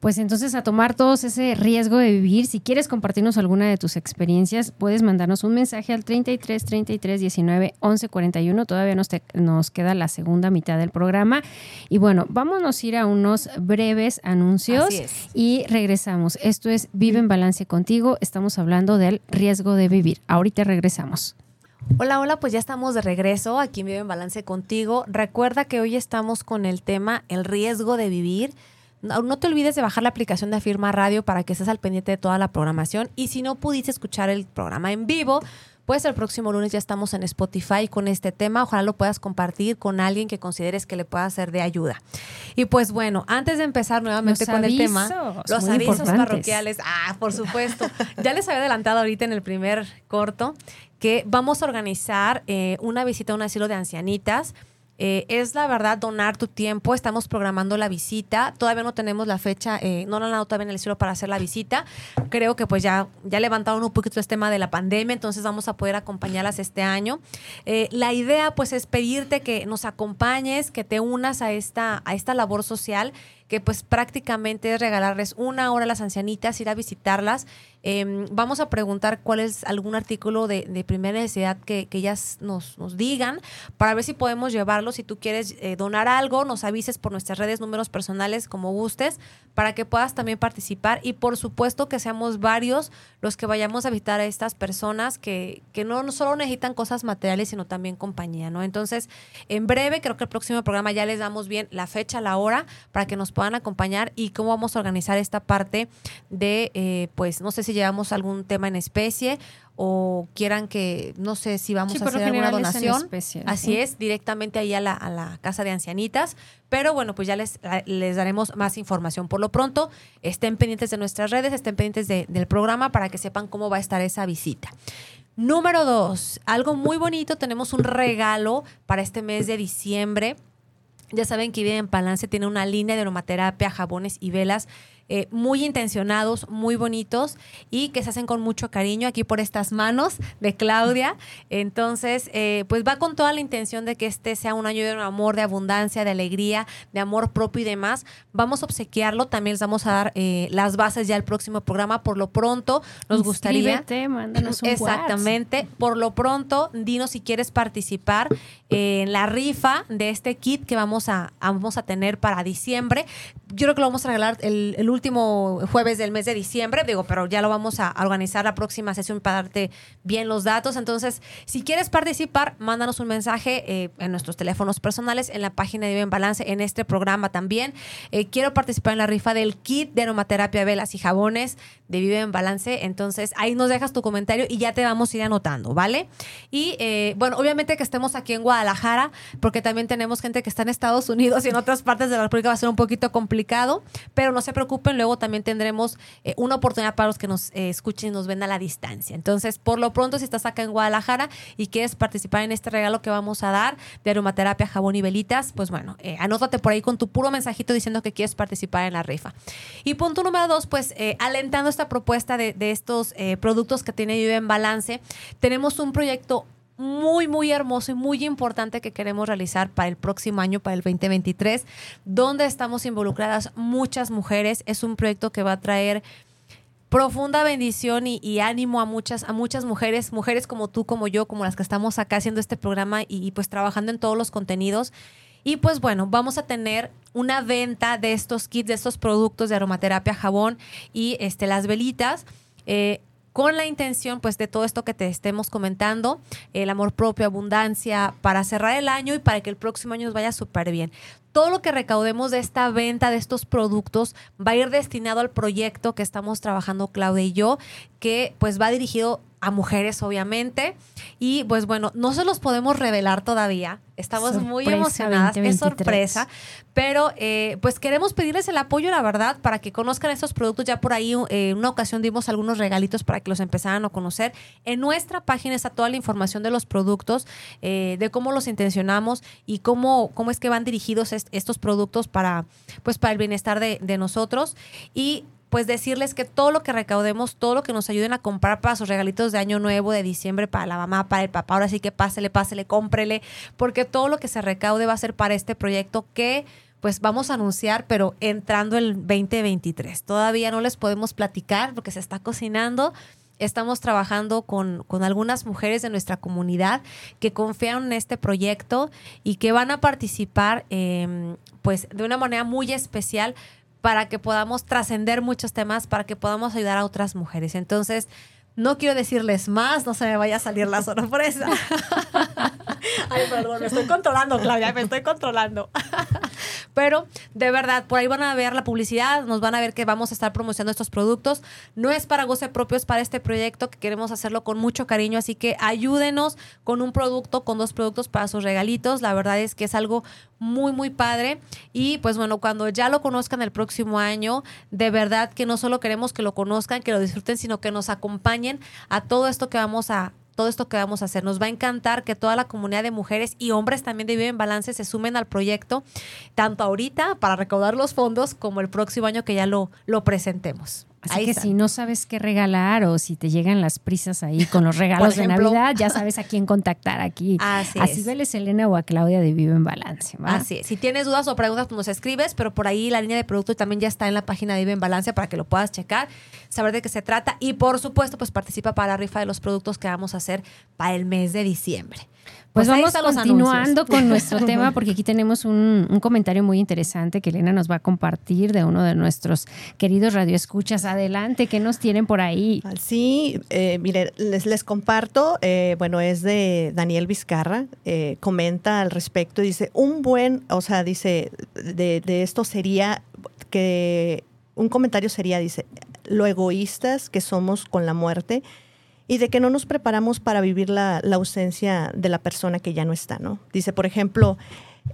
Pues entonces a tomar todos ese riesgo de vivir, si quieres compartirnos alguna de tus experiencias, puedes mandarnos un mensaje al 33 33 19 11 41. Todavía nos, nos queda la segunda mitad del programa. Y bueno, vámonos a ir a unos breves anuncios y regresamos. Esto es Vive en Balance contigo. Estamos hablando del riesgo de vivir. Ahorita regresamos. Hola, hola, pues ya estamos de regreso aquí en Vive en Balance contigo. Recuerda que hoy estamos con el tema el riesgo de vivir. No, te olvides de bajar la aplicación de Afirma Radio para que estés al pendiente de toda la programación. Y si no pudiste escuchar el programa en vivo, pues el próximo lunes ya estamos en Spotify con este tema. Ojalá lo puedas compartir con alguien que consideres que le pueda ser de ayuda. Y pues bueno, antes de empezar nuevamente con el tema, los avisos parroquiales. Ah, por supuesto. ya les había adelantado ahorita en el primer corto que vamos a organizar eh, una visita a un asilo de ancianitas eh, es la verdad donar tu tiempo. Estamos programando la visita. Todavía no tenemos la fecha, eh, no han dado todavía en el cielo para hacer la visita. Creo que pues ya, ya levantaron un poquito este tema de la pandemia, entonces vamos a poder acompañarlas este año. La idea pues es pedirte que nos acompañes, que te unas a esta, a esta labor social que pues prácticamente es regalarles una hora a las ancianitas, ir a visitarlas. Em, vamos a preguntar cuál es algún artículo de, primera necesidad que, ellas nos, nos, digan para ver si podemos llevarlo. Si tú quieres eh, donar algo, nos avises por nuestras redes, números personales, como gustes, para que puedas también participar. Y por supuesto que seamos varios los que vayamos a visitar a estas personas que, que no, solo necesitan cosas materiales, sino también compañía, ¿no? Entonces, en breve, creo que el próximo programa ya les damos bien la fecha, la hora, para que nos van a acompañar y cómo vamos a organizar esta parte de, eh, pues, no sé si llevamos algún tema en especie o quieran que, no sé si vamos a hacer alguna donación. Así es, directamente ahí a la, a la, casa de ancianitas. Pero bueno, pues ya les, les daremos más información. Por lo pronto, estén pendientes de nuestras redes, estén pendientes del programa para que sepan cómo va a estar esa visita. Número dos, algo muy bonito, tenemos un regalo para este mes de diciembre. Ya saben que Vive en Palance tiene una línea de aromaterapia, jabones y velas eh, muy intencionados, muy bonitos y que se hacen con mucho cariño aquí por estas manos de Claudia. Entonces, eh, pues va con toda la intención de que este sea un año de amor, de abundancia, de alegría, de amor propio y demás. Vamos a obsequiarlo, también les vamos a dar eh, las bases ya al próximo programa. Por lo pronto, nos gustaría... Mándanos un Exactamente. Por lo pronto, dinos si quieres participar en la rifa de este kit que vamos a, vamos a tener para diciembre. Yo creo que lo vamos a regalar el, el último último jueves del mes de diciembre, digo, pero ya lo vamos a organizar la próxima sesión para darte bien los datos. Entonces, si quieres participar, mándanos un mensaje eh, en nuestros teléfonos personales, en la página de Vive en Balance, en este programa también. Eh, quiero participar en la rifa del kit de aromaterapia, velas y jabones de Vive en Balance. Entonces, ahí nos dejas tu comentario y ya te vamos a ir anotando, ¿vale? Y eh, bueno, obviamente que estemos aquí en Guadalajara, porque también tenemos gente que está en Estados Unidos y en otras partes de la República va a ser un poquito complicado, pero no se preocupen luego también tendremos eh, una oportunidad para los que nos eh, escuchen y nos ven a la distancia. Entonces, por lo pronto, si estás acá en Guadalajara y quieres participar en este regalo que vamos a dar de aromaterapia, jabón y velitas, pues bueno, eh, anótate por ahí con tu puro mensajito diciendo que quieres participar en la rifa. Y punto número dos, pues alentando esta propuesta de, de estos productos que tiene Vive en Balance, tenemos un proyecto muy, muy hermoso y muy importante que queremos realizar para el próximo año, para el 2023, donde estamos involucradas muchas mujeres. Es un proyecto que va a traer profunda bendición y, ánimo a muchas, a muchas mujeres, mujeres como tú, como yo, como las que estamos acá haciendo este programa y, pues trabajando en todos los contenidos. Y pues bueno, vamos a tener una venta de estos kits, de estos productos de aromaterapia, jabón y este, las velitas. Eh, con la intención pues de todo esto que te estemos comentando, el amor propio, abundancia, para cerrar el año y para que el próximo año nos vaya súper bien. Todo lo que recaudemos de esta venta de estos productos va a ir destinado al proyecto que estamos trabajando Claudia y yo, que pues va dirigido a mujeres, obviamente. Y pues bueno, no se los podemos revelar todavía. Estamos muy emocionadas, es sorpresa, pero eh, pues queremos pedirles el apoyo, la verdad, para que conozcan estos productos. Ya por ahí eh, en una ocasión dimos algunos regalitos para que los empezaran a conocer. En nuestra página está toda la información de los productos, eh, de cómo los intencionamos y cómo, cómo es que van dirigidos estos productos para, pues, para el bienestar de, de nosotros. Y pues decirles que todo lo que recaudemos, todo lo que nos ayuden a comprar para sus regalitos de año nuevo, de diciembre, para la mamá, para el papá, ahora sí que pásele, pásele, cómprele, porque todo lo que se recaude va a ser para este proyecto que pues vamos a anunciar, pero entrando el 2023. Todavía no les podemos platicar porque se está cocinando. Estamos trabajando con, con, algunas mujeres de nuestra comunidad que confían en este proyecto y que van a participar em, pues de una manera muy especial para que podamos trascender muchos temas, para que podamos ayudar a otras mujeres. Entonces, no quiero decirles más, no se me vaya a salir la sorpresa. Ay, perdón, me estoy controlando, Claudia, me estoy controlando. Pero de verdad, por ahí van a ver la publicidad, nos van a ver que vamos a estar promocionando estos productos. No es para goce propio, es para este proyecto que queremos hacerlo con mucho cariño. Así que ayúdenos con un producto, con dos productos para sus regalitos. La verdad es que es algo muy, muy padre. Y pues bueno, cuando ya lo conozcan el próximo año, de verdad que no solo queremos que lo conozcan, que lo disfruten, sino que nos acompañen a todo esto que vamos a todo esto que vamos a hacer. Nos va a encantar que toda la comunidad de mujeres y hombres también de Vive en Balance se sumen al proyecto, tanto ahorita para recaudar los fondos como el próximo año que ya lo, lo presentemos. Así que si no sabes qué regalar o si te llegan las prisas ahí con los regalos de Navidad, ya sabes a quién contactar aquí. Así a Cibeles Elena o a Claudia de Vive en Balance. Así es. Si tienes dudas o preguntas, pues nos escribes, pero por ahí la línea de producto también ya está en la página de Vive en Balance para que lo puedas checar, saber de qué se trata y por supuesto, pues participa para la rifa de los productos que vamos a hacer para el mes de diciembre. Pues, pues vamos continuando con nuestro tema porque aquí tenemos un, comentario muy interesante que Elena nos va a compartir de uno de nuestros queridos radioescuchas. Adelante, ¿qué nos tienen por ahí? Ah, sí, eh, mire, les, les comparto, eh, bueno, es de Daniel Vizcarra, eh, comenta al respecto, dice, un buen, o sea, dice, de, de esto sería que, un comentario sería, dice, lo egoístas que somos con la muerte y de que no nos preparamos para vivir la, ausencia de la persona que ya no está, ¿no? Dice, por ejemplo,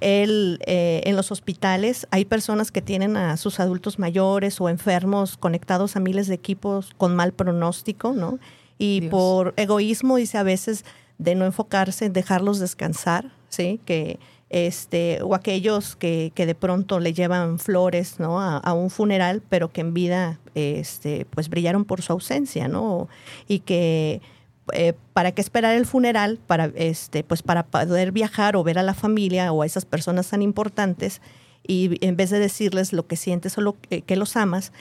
él, eh, en los hospitales hay personas que tienen a sus adultos mayores o enfermos conectados a miles de equipos con mal pronóstico, ¿no? Y por egoísmo, dice a veces, de no enfocarse en dejarlos descansar, ¿sí? Que este, o aquellos que, que, de pronto le llevan flores ¿no? a, un funeral, pero que en vida este, pues brillaron por su ausencia, ¿no? Y que eh, para qué esperar el funeral, para, este, pues para poder viajar o ver a la familia o a esas personas tan importantes, y en vez de decirles lo que sientes o lo que los amas.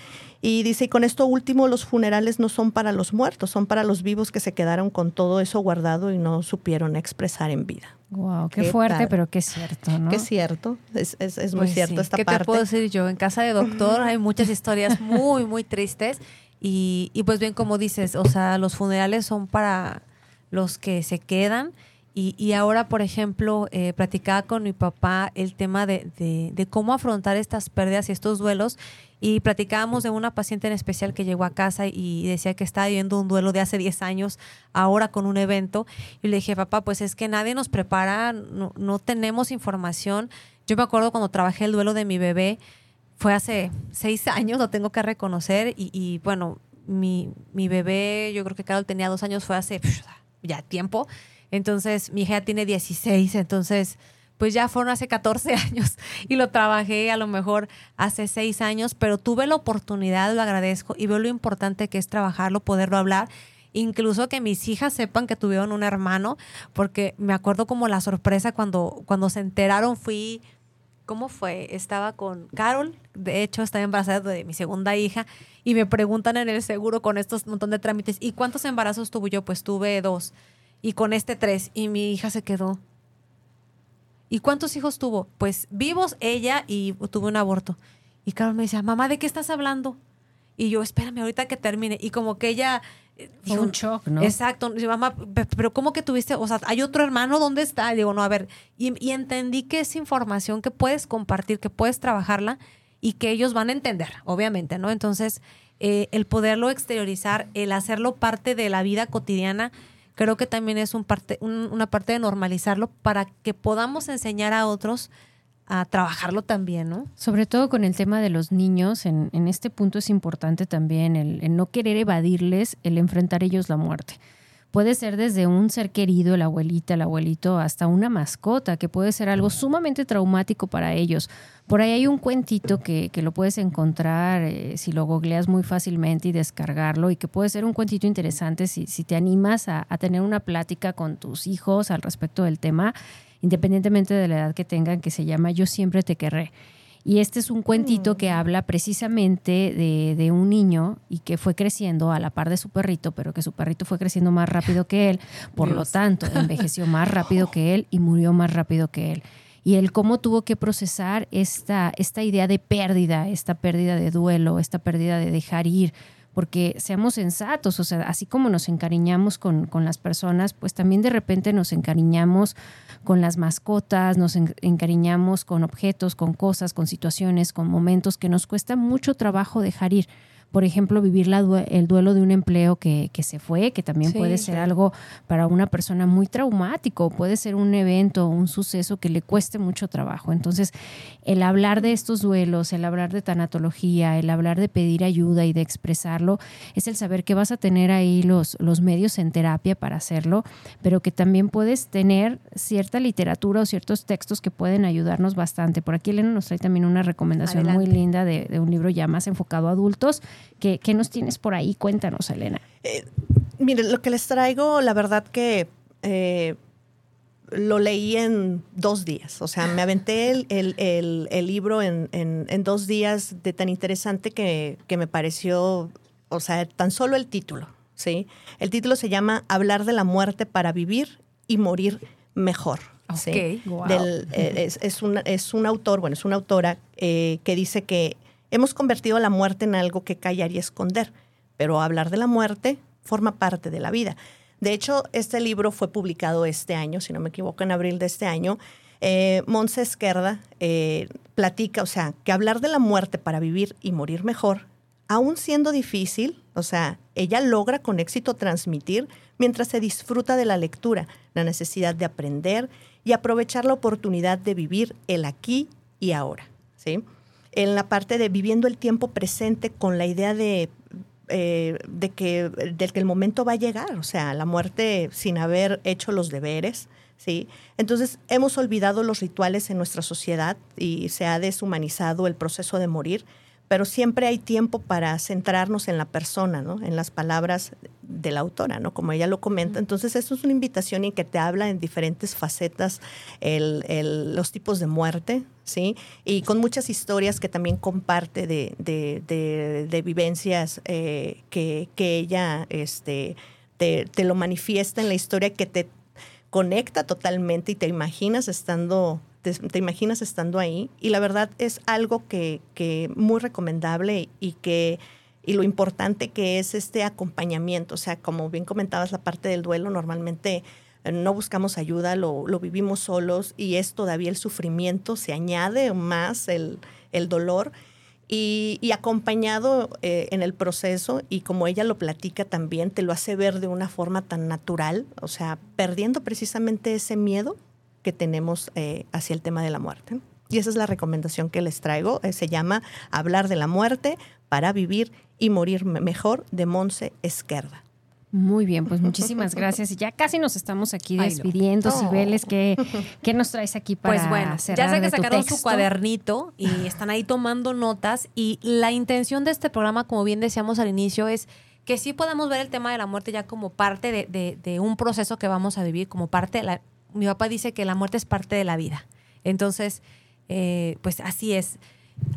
Y dice, y con esto último, los funerales no son para los muertos, son para los vivos que se quedaron con todo eso guardado y no supieron expresar en vida. Wow, qué, fuerte, pero qué cierto, ¿no? Qué cierto, es, es, es muy pues cierto esta parte. ¿Qué te puedo decir yo? En casa de doctor hay muchas historias muy, muy tristes y, pues bien como dices, o sea, los funerales son para los que se quedan y, ahora, por ejemplo, eh, platicaba con mi papá el tema de, cómo afrontar estas pérdidas y estos duelos. Y platicábamos de una paciente en especial que llegó a casa y decía que estaba viviendo un duelo de hace 10 años, ahora con un evento. Y le dije, papá, pues es que nadie nos prepara, no tenemos información. Yo me acuerdo cuando trabajé el duelo de mi bebé, fue hace seis años, lo tengo que reconocer. Y, bueno, mi, mi, bebé, yo creo que Carol tenía dos años, fue hace ya tiempo. Entonces, mi hija tiene 16, entonces, pues ya fueron hace 14 años y lo trabajé a lo mejor hace 6 años, pero tuve la oportunidad, lo agradezco y veo lo importante que es trabajarlo, poderlo hablar incluso que mis hijas sepan que tuvieron un hermano, porque me acuerdo como la sorpresa cuando, cuando se enteraron, fui, ¿cómo fue? Estaba con Carol, de hecho estaba embarazada de mi segunda hija, y me preguntan en el seguro con estos montón de trámites, ¿y cuántos embarazos tuve yo? Pues tuve dos y con este tres. Y mi hija se quedó. ¿Y cuántos hijos tuvo? Pues vivos ella y tuvo un aborto. Y Carol me decía, mamá, ¿de qué estás hablando? Y yo, espérame ahorita que termine. Y como que ella Fue un shock, ¿no? Exacto. Dice, mamá, pe- pero ¿cómo que tuviste? O sea, ¿hay otro hermano? ¿Dónde está? Y digo, no, a ver. Y, y entendí que es información que puedes compartir, que puedes trabajarla y que ellos van a entender, obviamente, ¿no? Entonces, eh, el poderlo exteriorizar, el hacerlo parte de la vida cotidiana, creo que también es un parte, un- una parte de normalizarlo para que podamos enseñar a otros a trabajarlo también, ¿no? Sobre todo con el tema de los niños, en, en este punto es importante también el, el no querer evadirles, el enfrentar ellos la muerte. Puede ser desde un ser querido, la abuelita, el abuelito, hasta una mascota, que puede ser algo sumamente traumático para ellos. Por ahí hay un cuentito que, que lo puedes encontrar eh, si lo googleas muy fácilmente y descargarlo, y que puede ser un cuentito interesante si, si te animas a, a tener una plática con tus hijos al respecto del tema, independientemente de la edad que tengan, que se llama Yo siempre te querré. Y este es un cuentito que habla precisamente de, de un niño y que fue creciendo a la par de su perrito, pero que su perrito fue creciendo más rápido que él, por lo tanto, envejeció más rápido que él y murió más rápido que él. Y él cómo tuvo que procesar esta, esta idea de pérdida, esta pérdida de duelo, esta pérdida de dejar ir, porque seamos sensatos, o sea, así como nos encariñamos con, con las personas, pues también de repente nos encariñamos con las mascotas, nos en- encariñamos con objetos, con cosas, con situaciones, con momentos que nos cuesta mucho trabajo dejar ir. Por ejemplo, vivir la el duelo de un empleo que, que se fue, que también Sí, puede ser algo para una persona muy traumático, puede ser un evento, un suceso que le cueste mucho trabajo. Entonces, el hablar de estos duelos, el hablar de tanatología, el hablar de pedir ayuda y de expresarlo, es el saber que vas a tener ahí los, los medios en terapia para hacerlo, pero que también puedes tener cierta literatura o ciertos textos que pueden ayudarnos bastante. Por aquí Elena nos trae también una recomendación muy linda de, de un libro ya más enfocado a adultos. ¿Qué, qué nos tienes por ahí? Cuéntanos, Elena. Mire, lo que les traigo, la verdad que eh, lo leí en dos días. O sea, me aventé el, el- el- el libro en, en- en dos días de tan interesante que, que me pareció, o sea, tan solo el título, ¿sí? El título se llama Hablar de la muerte para vivir y morir mejor. ¿sí? Ok, guau. Del- eh, es, es un, es un autor, bueno, es una autora eh, que dice que hemos convertido la muerte en algo que callar y esconder, pero hablar de la muerte forma parte de la vida. De hecho, este libro fue publicado este año, si no me equivoco, en abril de este año. Eh, Monse Esquerda eh, platica, o sea, que hablar de la muerte para vivir y morir mejor, aún siendo difícil, o sea, ella logra con éxito transmitir mientras se disfruta de la lectura, la necesidad de aprender y aprovechar la oportunidad de vivir el aquí y ahora, ¿sí? En la parte de viviendo el tiempo presente con la idea de eh, de que, del que el momento va a llegar, o sea, la muerte sin haber hecho los deberes, ¿sí? Entonces, hemos olvidado los rituales en nuestra sociedad y se ha deshumanizado el proceso de morir, pero siempre hay tiempo para centrarnos en la persona, ¿no? En las palabras de la autora, ¿no? Como ella lo comenta. Entonces, esto es una invitación y que te habla en diferentes facetas el- el- los tipos de muerte, ¿sí? Y con muchas historias que también comparte de, de- de- de vivencias eh, que, que ella este, te, te lo manifiesta en la historia que te conecta totalmente y te imaginas estando te, te imaginas estando ahí y la verdad es algo que, que muy recomendable y que y lo importante que es este acompañamiento, o sea, como bien comentabas la parte del duelo, normalmente eh, no buscamos ayuda, lo, lo vivimos solos y es todavía el sufrimiento, se añade más el, el dolor y, y acompañado eh, en el proceso y como ella lo platica también, te lo hace ver de una forma tan natural, o sea, perdiendo precisamente ese miedo que tenemos eh, hacia el tema de la muerte. Y esa es la recomendación que les traigo. eh, se llama Hablar de la muerte para vivir y morir me- mejor de Monse Esquerda. Muy bien, pues muchísimas gracias. Y ya casi nos estamos aquí no. despidiendo. Oh. Cibeles, ¿qué, ¿qué nos traes aquí para Pues bueno, ya sé que sacaron su cuadernito y están ahí tomando notas. Y la intención de este programa, como bien decíamos al inicio, es que sí podamos ver el tema de la muerte ya como parte de, de- de un proceso que vamos a vivir, como parte de la... Mi papá dice que la muerte es parte de la vida. Entonces, eh, pues así es.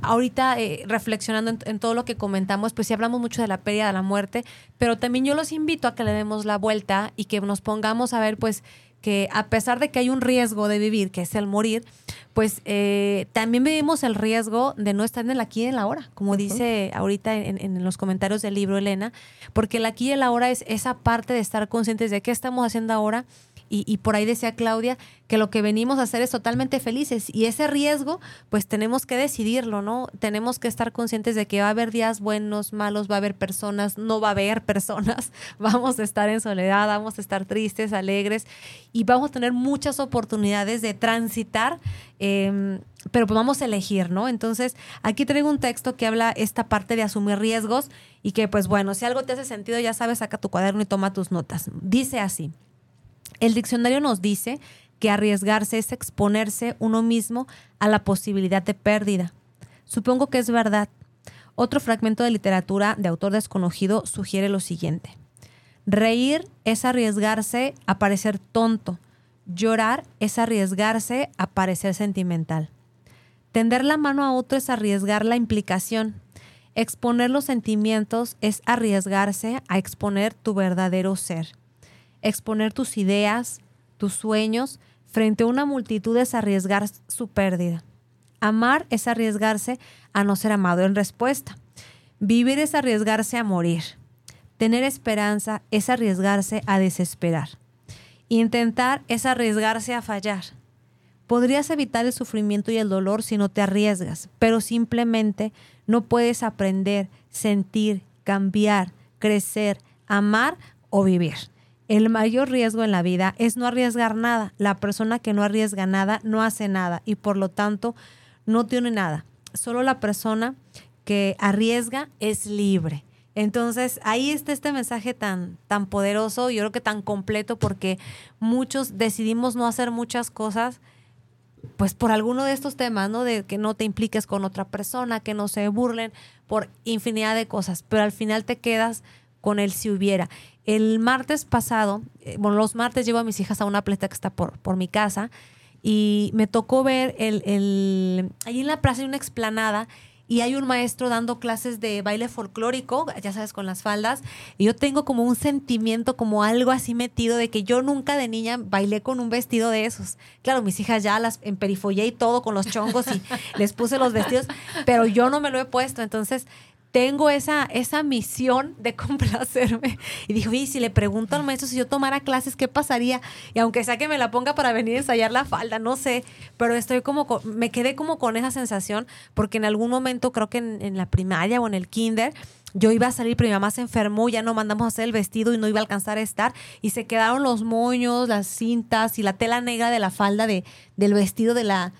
Ahorita, eh, reflexionando en, en todo lo que comentamos, pues sí hablamos mucho de la pérdida, de la muerte, pero también yo los invito a que le demos la vuelta y que nos pongamos a ver, pues, que a pesar de que hay un riesgo de vivir, que es el morir, pues eh, también vivimos el riesgo de no estar en el aquí y en la hora, como dice ahorita en, en, los comentarios del libro Elena, porque el aquí y el ahora es esa parte de estar conscientes de qué estamos haciendo ahora y, por ahí decía Claudia que lo que venimos a hacer es totalmente felices y ese riesgo pues tenemos que decidirlo, ¿no? Tenemos que estar conscientes de que va a haber días buenos, malos, va a haber personas, no va a haber personas, vamos a estar en soledad, vamos a estar tristes, alegres y vamos a tener muchas oportunidades de transitar, em, pero pues vamos a elegir, ¿no? Entonces aquí traigo un texto que habla esta parte de asumir riesgos y que pues bueno, si algo te hace sentido ya sabes, saca tu cuaderno y toma tus notas. Dice así. El diccionario nos dice que arriesgarse es exponerse uno mismo a la posibilidad de pérdida. Supongo que es verdad. Otro fragmento de literatura de autor desconocido sugiere lo siguiente. Reír es arriesgarse a parecer tonto. Llorar es arriesgarse a parecer sentimental. Tender la mano a otro es arriesgar la implicación. Exponer los sentimientos es arriesgarse a exponer tu verdadero ser. Exponer tus ideas, tus sueños, frente a una multitud es arriesgar su pérdida. Amar es arriesgarse a no ser amado en respuesta. Vivir es arriesgarse a morir. Tener esperanza es arriesgarse a desesperar. Intentar es arriesgarse a fallar. Podrías evitar el sufrimiento y el dolor si no te arriesgas, pero simplemente no puedes aprender, sentir, cambiar, crecer, amar o vivir. El mayor riesgo en la vida es no arriesgar nada. La persona que no arriesga nada no hace nada y por lo tanto no tiene nada. Solo la persona que arriesga es libre. Entonces, ahí está este mensaje tan, tan poderoso, yo creo que tan completo, porque muchos decidimos no hacer muchas cosas, pues por alguno de estos temas, ¿no? De que no te impliques con otra persona, que no se burlen, por infinidad de cosas, pero al final te quedas con el si hubiera. El martes pasado, eh, bueno, los martes llevo a mis hijas a una playa que está por, por mi casa y me tocó ver el, el, ahí en la plaza hay una explanada y hay un maestro dando clases de baile folclórico, ya sabes, con las faldas, y yo tengo como un sentimiento, como algo así metido de que yo nunca de niña bailé con un vestido de esos. Claro, mis hijas ya las emperifollé y todo con los chongos y les puse los vestidos, pero yo no me lo he puesto, entonces tengo esa, esa misión de complacerme. Y dijo, y si le pregunto al maestro si yo tomara clases, ¿qué pasaría? Y aunque sea que me la ponga para venir a ensayar la falda, no sé, pero estoy como, me quedé como con esa sensación, porque en algún momento, creo que en, la primaria o en el kinder, yo iba a salir, pero mi mamá se enfermó, ya no mandamos a hacer el vestido y no iba a alcanzar a estar. Y se quedaron los moños, las cintas y la tela negra de la falda de, del vestido de la,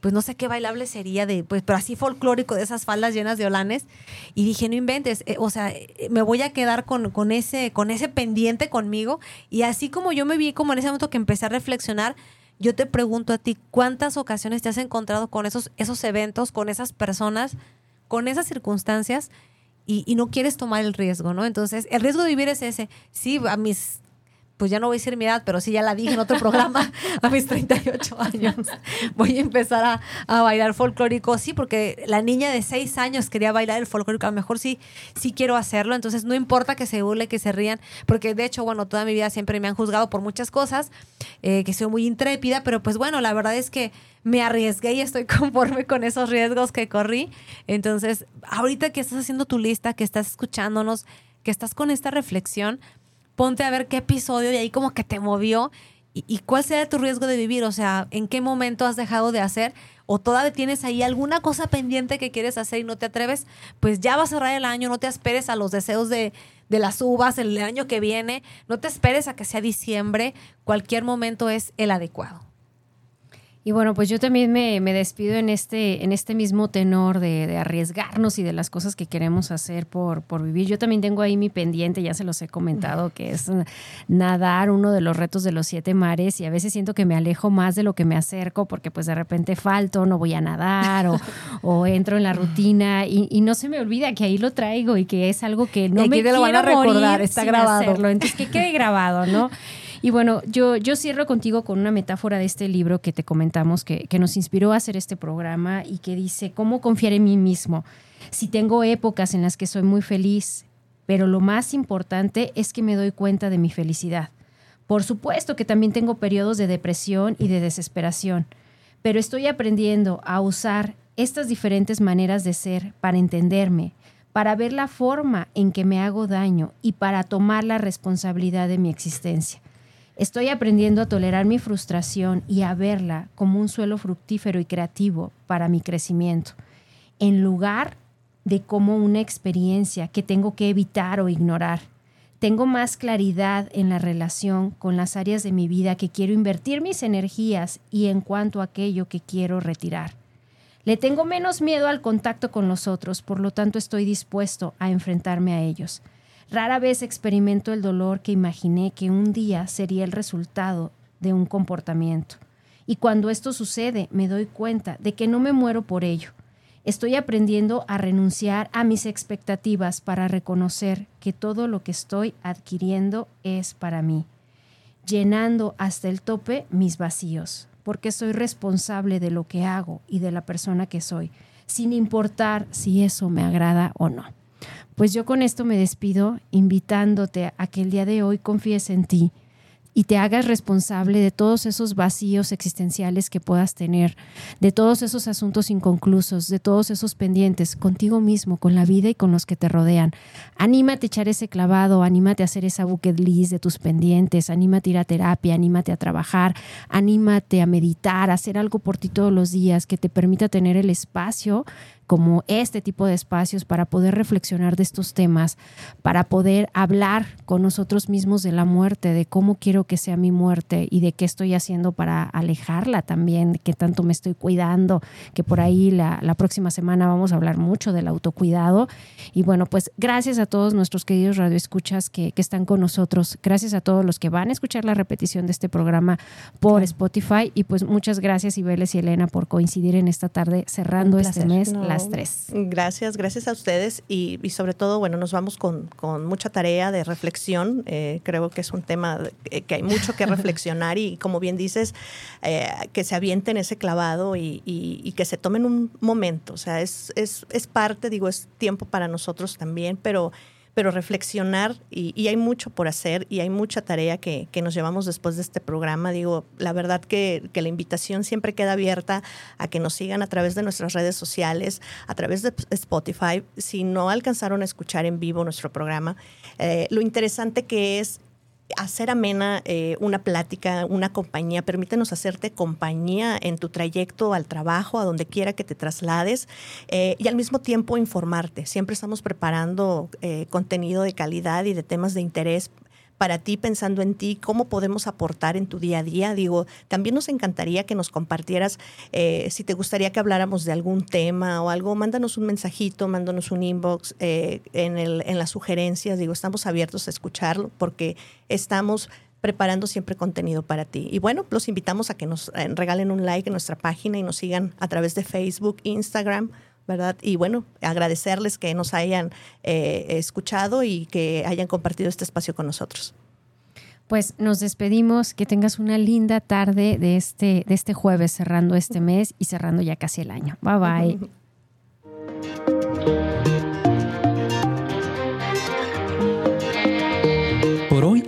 pues no sé qué bailable sería de, pues, pero así folclórico de esas faldas llenas de olanes. Y dije, no inventes, eh, o sea, eh, me voy a quedar con, con, ese, con ese pendiente conmigo. Y así como yo me vi como en ese momento que empecé a reflexionar, yo te pregunto a ti, ¿cuántas ocasiones te has encontrado con esos, esos eventos, con esas personas, con esas circunstancias? Y, y, no quieres tomar el riesgo, ¿no? Entonces, el riesgo de vivir es ese. Sí, a mis pues ya no voy a decir mi edad, pero sí ya la dije en otro programa, a mis 38 años, voy a empezar a, a, bailar folclórico, sí, porque la niña de 6 años quería bailar el folclórico, a lo mejor sí, sí quiero hacerlo, entonces no importa que se burle, que se rían, porque de hecho, bueno, toda mi vida siempre me han juzgado por muchas cosas, eh, que soy muy intrépida, pero pues bueno, la verdad es que me arriesgué y estoy conforme con esos riesgos que corrí, entonces, ahorita que estás haciendo tu lista, que estás escuchándonos, que estás con esta reflexión, ponte a ver qué episodio de ahí como que te movió y, cuál será tu riesgo de vivir, o sea, en qué momento has dejado de hacer o todavía tienes ahí alguna cosa pendiente que quieres hacer y no te atreves, pues ya va a cerrar el año, no te esperes a los deseos de, de las uvas el año que viene, no te esperes a que sea diciembre, cualquier momento es el adecuado. Y bueno, pues yo también me, despido en este, en este mismo tenor de, arriesgarnos y de las cosas que queremos hacer por, por vivir. Yo también tengo ahí mi pendiente, ya se los he comentado, que es nadar, uno de los retos de los siete mares, y a veces siento que me alejo más de lo que me acerco porque pues de repente falto, no voy a nadar o, entro en la rutina y, no se me olvida que ahí lo traigo y que es algo que no me quiero a recordar, está grabado. Entonces que quede grabado, ¿no? Y bueno, yo, yo cierro contigo con una metáfora de este libro que te comentamos, que, que nos inspiró a hacer este programa y que dice, ¿cómo confiar en mí mismo? Si tengo épocas en las que soy muy feliz, pero lo más importante es que me doy cuenta de mi felicidad Por supuesto que también tengo periodos de depresión y de desesperación, pero estoy aprendiendo a usar estas diferentes maneras de ser para entenderme, para ver la forma en que me hago daño y para tomar la responsabilidad de mi existencia. Estoy aprendiendo a tolerar mi frustración y a verla como un suelo fructífero y creativo para mi crecimiento, en lugar de como una experiencia que tengo que evitar o ignorar. Tengo más claridad en la relación con las áreas de mi vida que quiero invertir mis energías y en cuanto a aquello que quiero retirar. Le tengo menos miedo al contacto con los otros, por lo tanto estoy dispuesto a enfrentarme a ellos. Rara vez experimento el dolor que imaginé que un día sería el resultado de un comportamiento. Y cuando esto sucede, me doy cuenta de que no me muero por ello. Estoy aprendiendo a renunciar a mis expectativas para reconocer que todo lo que estoy adquiriendo es para mí, llenando hasta el tope mis vacíos, porque soy responsable de lo que hago y de la persona que soy, sin importar si eso me agrada o no. Pues yo con esto me despido invitándote a que el día de hoy confíes en ti y te hagas responsable de todos esos vacíos existenciales que puedas tener, de todos esos asuntos inconclusos, de todos esos pendientes contigo mismo, con la vida y con los que te rodean. Anímate a echar ese clavado, anímate a hacer esa bucket list de tus pendientes, anímate a ir a terapia, anímate a trabajar, anímate a meditar, a hacer algo por ti todos los días que te permita tener el espacio como este tipo de espacios para poder reflexionar de estos temas, para poder hablar con nosotros mismos de la muerte, de cómo quiero que sea mi muerte y de qué estoy haciendo para alejarla también, qué tanto me estoy cuidando, que por ahí la, próxima semana vamos a hablar mucho del autocuidado. Y bueno, pues gracias a todos nuestros queridos radioescuchas que, que están con nosotros, gracias a todos los que van a escuchar la repetición de este programa por Spotify y pues muchas gracias Ibeles y Elena por coincidir en esta tarde cerrando este mes. Gracias, gracias a ustedes y, sobre todo, bueno, nos vamos con, mucha tarea de reflexión. Eh, creo que es un tema que hay mucho que reflexionar y, como bien dices, eh, que se avienten ese clavado y, que se tomen un momento. O sea, es, es, es parte, digo, es tiempo para nosotros también, pero pero reflexionar y, hay mucho por hacer y hay mucha tarea que, nos llevamos después de este programa. Digo, la verdad que, la invitación siempre queda abierta a que nos sigan a través de nuestras redes sociales, a través de Spotify. Si no alcanzaron a escuchar en vivo nuestro programa, eh, lo interesante que es hacer amena eh, una plática, una compañía, permítenos hacerte compañía en tu trayecto al trabajo, a donde quiera que te traslades eh, y al mismo tiempo informarte. Siempre estamos preparando eh, contenido de calidad y de temas de interés para ti, pensando en ti, cómo podemos aportar en tu día a día. Digo, también nos encantaría que nos compartieras eh, si te gustaría que habláramos de algún tema o algo, mándanos un mensajito, mándanos un inbox eh, en, el, en las sugerencias. Digo, estamos abiertos a escucharlo porque estamos preparando siempre contenido para ti. Y bueno, los invitamos a que nos eh, regalen un like en nuestra página y nos sigan a través de Facebook, Instagram ¿verdad? Y bueno, agradecerles que nos hayan eh, escuchado y que hayan compartido este espacio con nosotros. Pues nos despedimos, que tengas una linda tarde de este, de este jueves, cerrando este mes y cerrando ya casi el año. Bye bye.